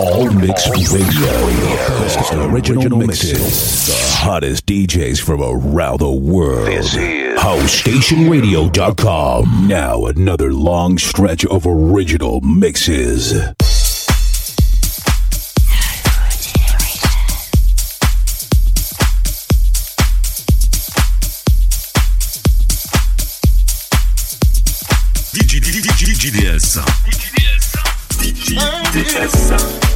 All Mix Radio. Best original mixes. The hottest DJs from around the world. This is HouseStationRadio.com. Now another long stretch of original mixes. DJDS. DJDS. Oh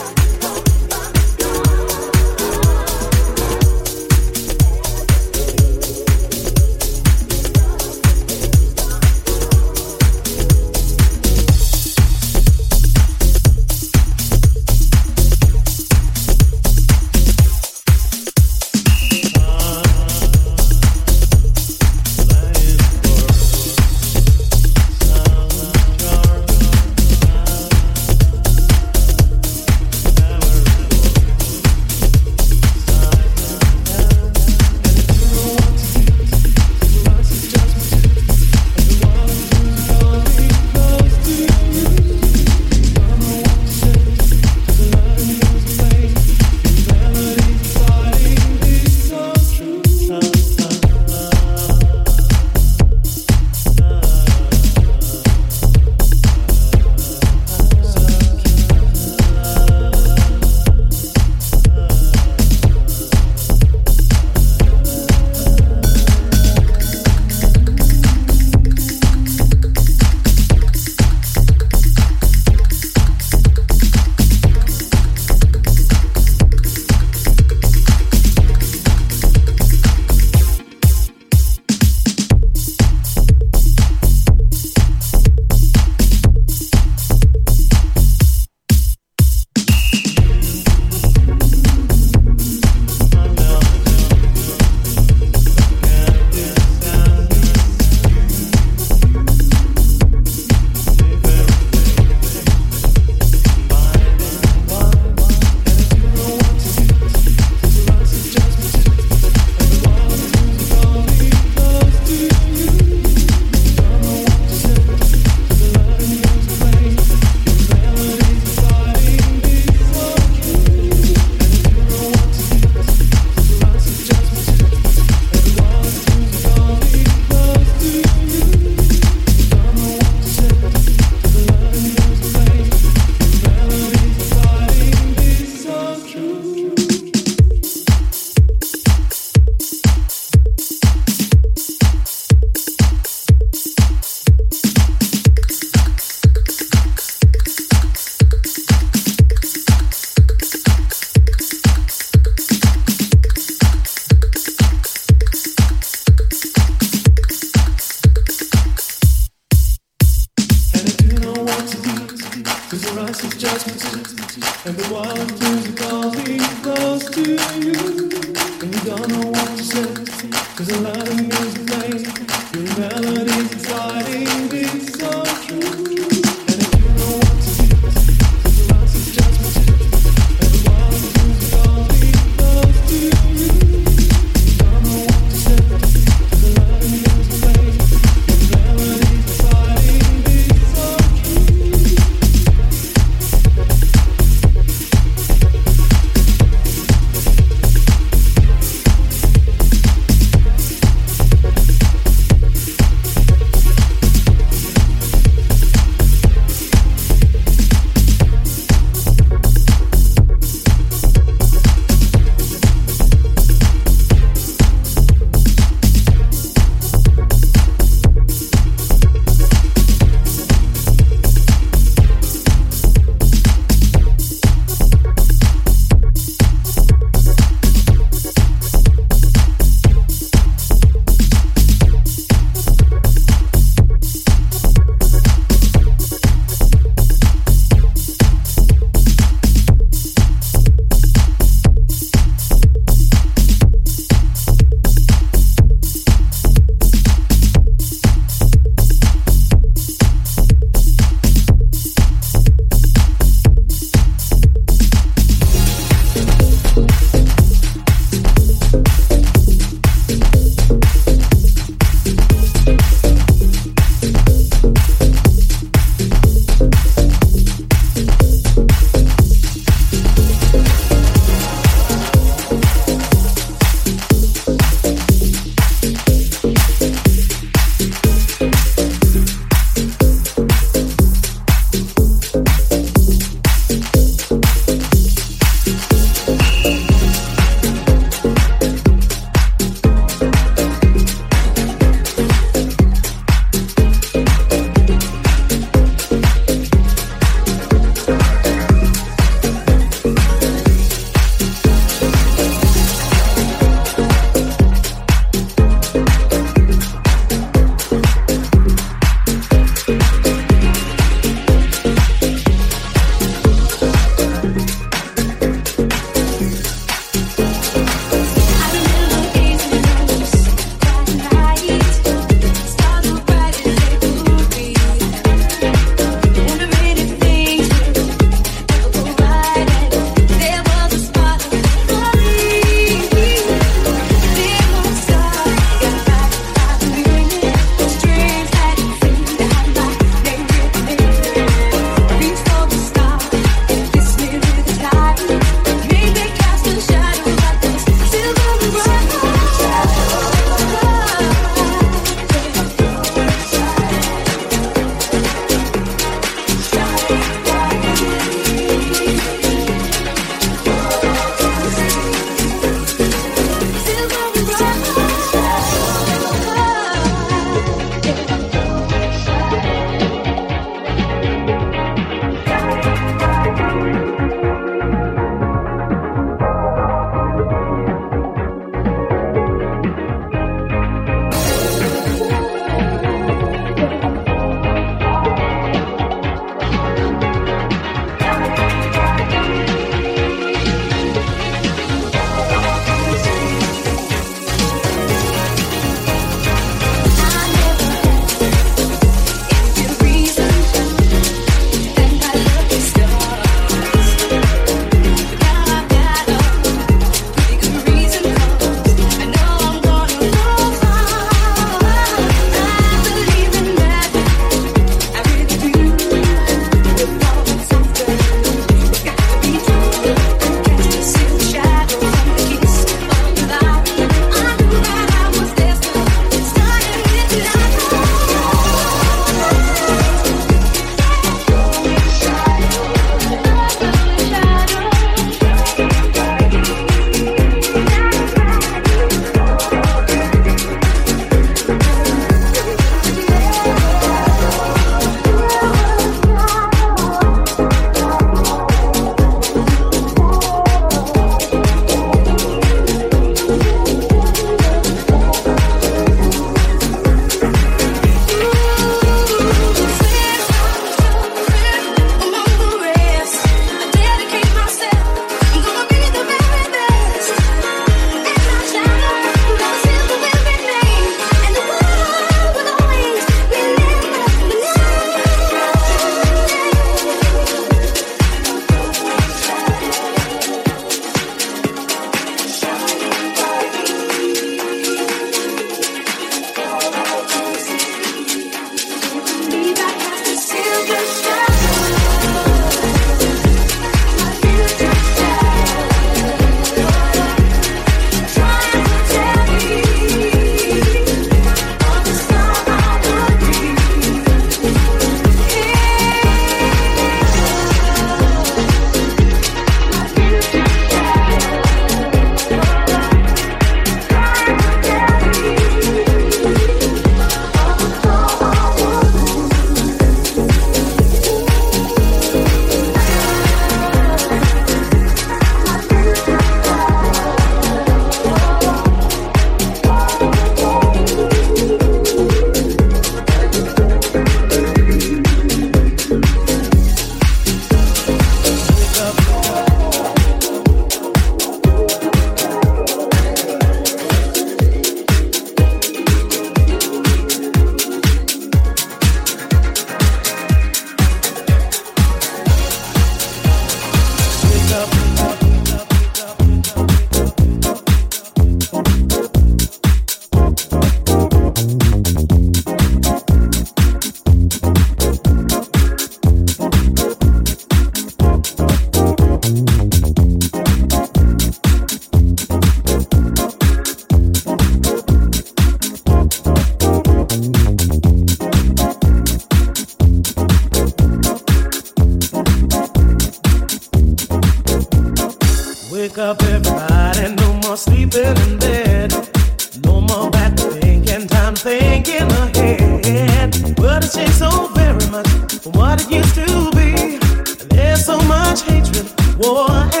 hatred,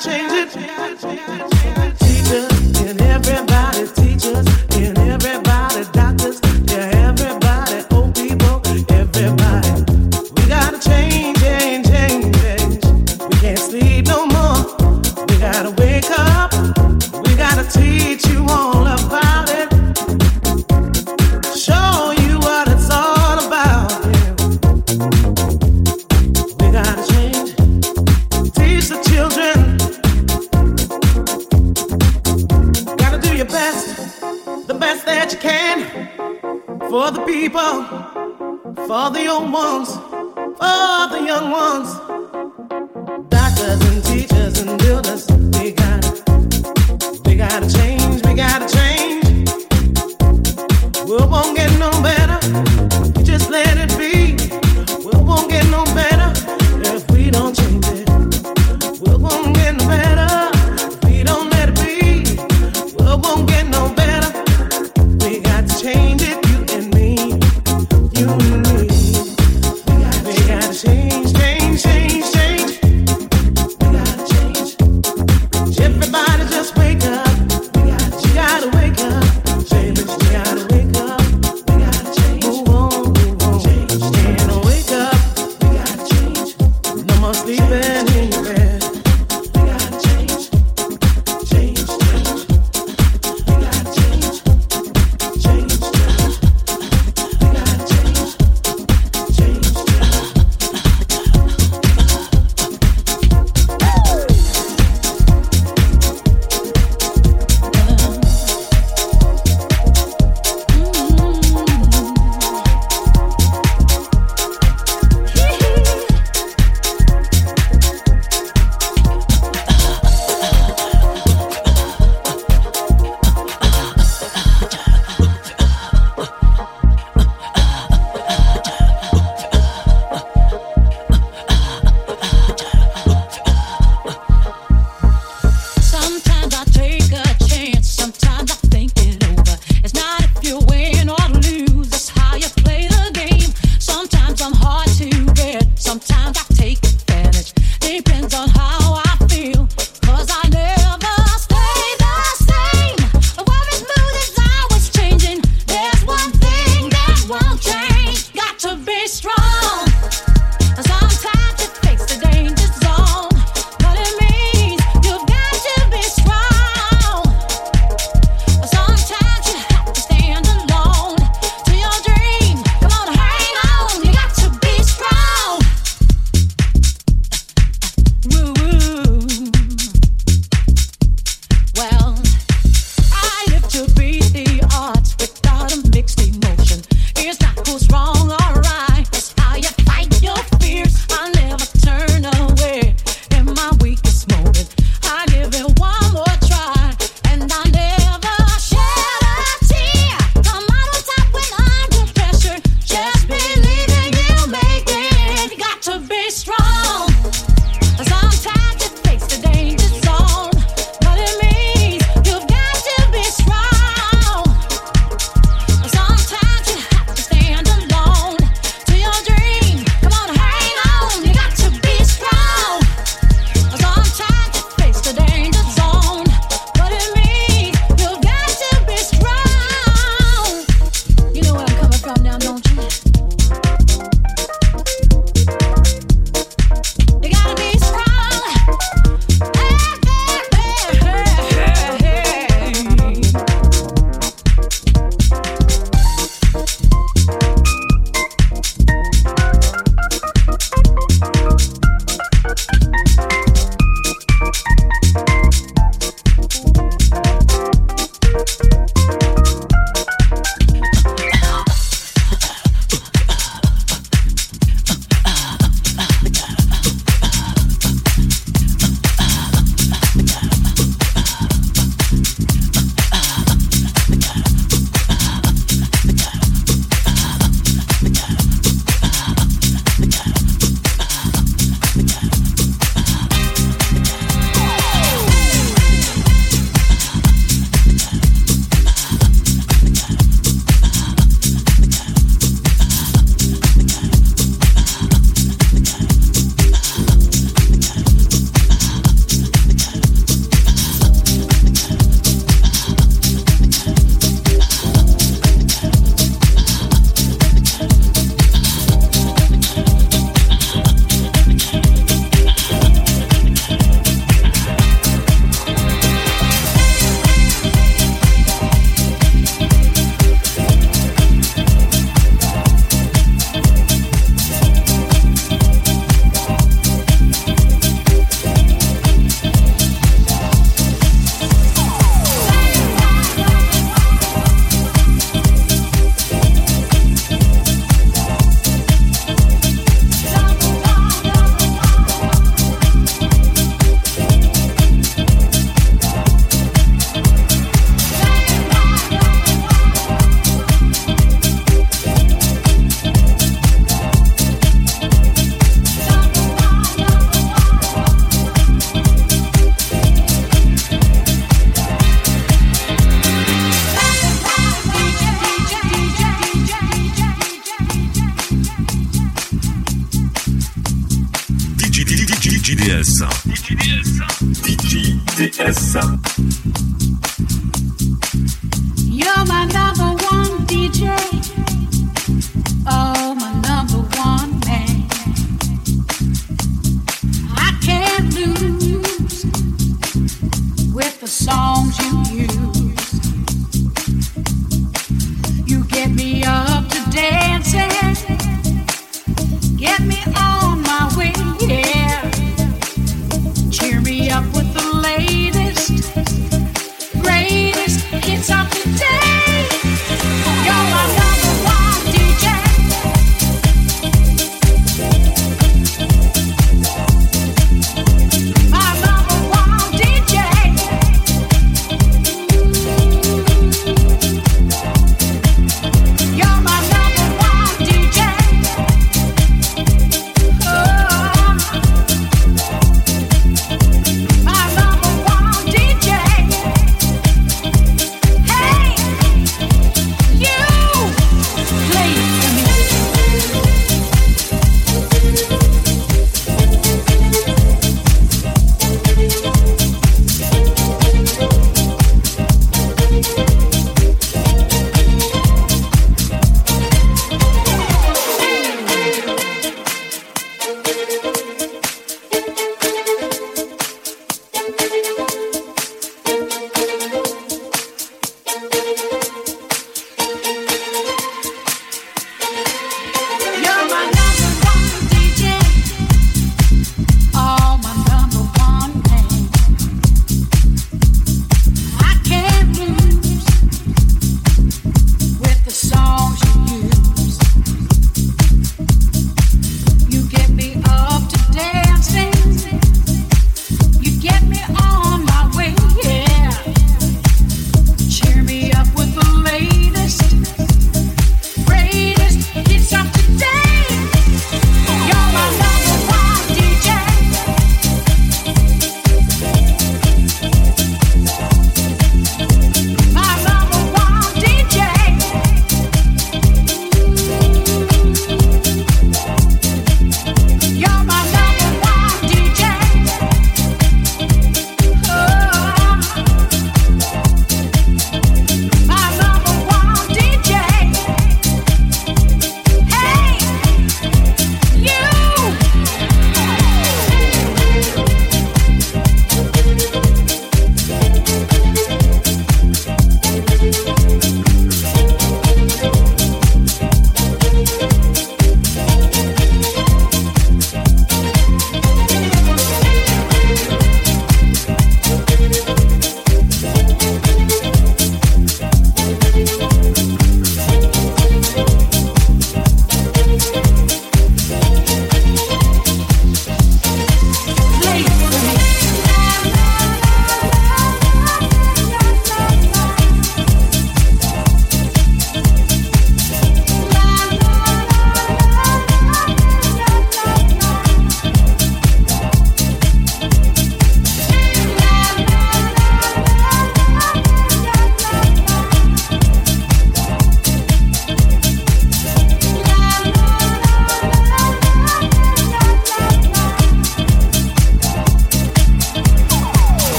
change it.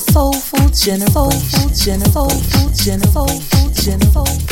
Soulful Generation. Soulful Generation. Soulful Generation. Soulful Generation.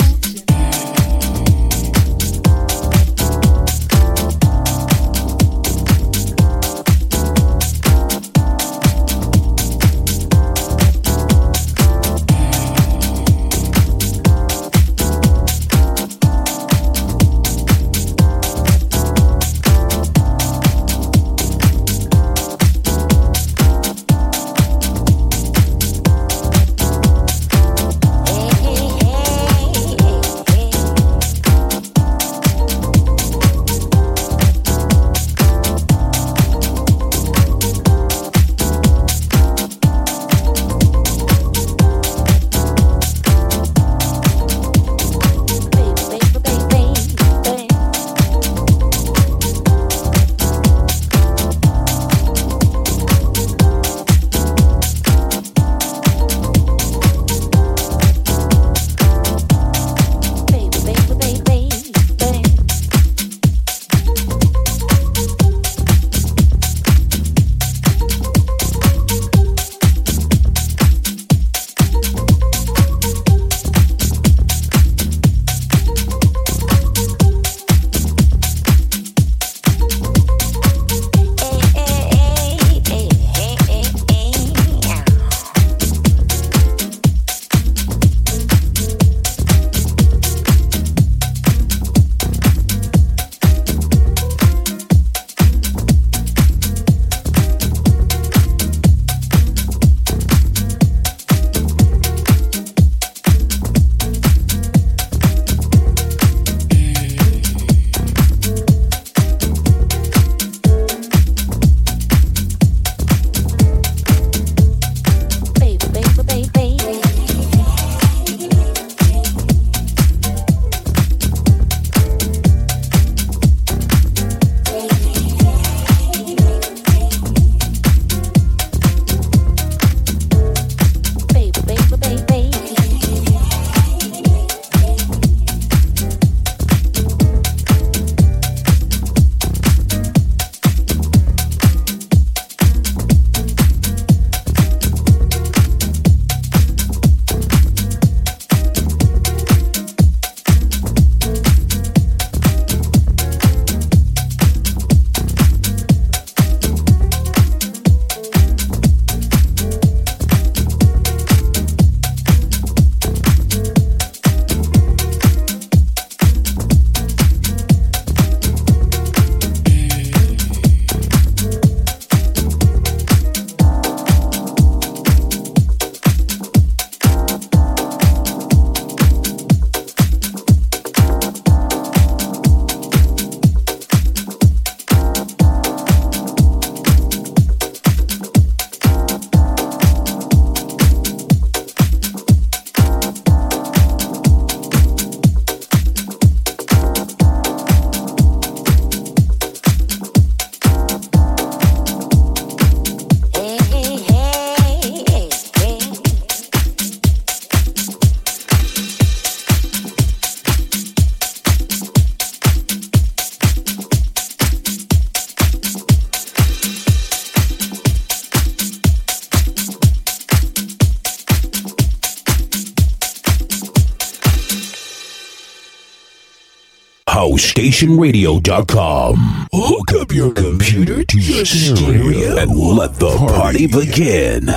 HouseStationRadio.com. Hook up your computer to your stereo and let the party begin.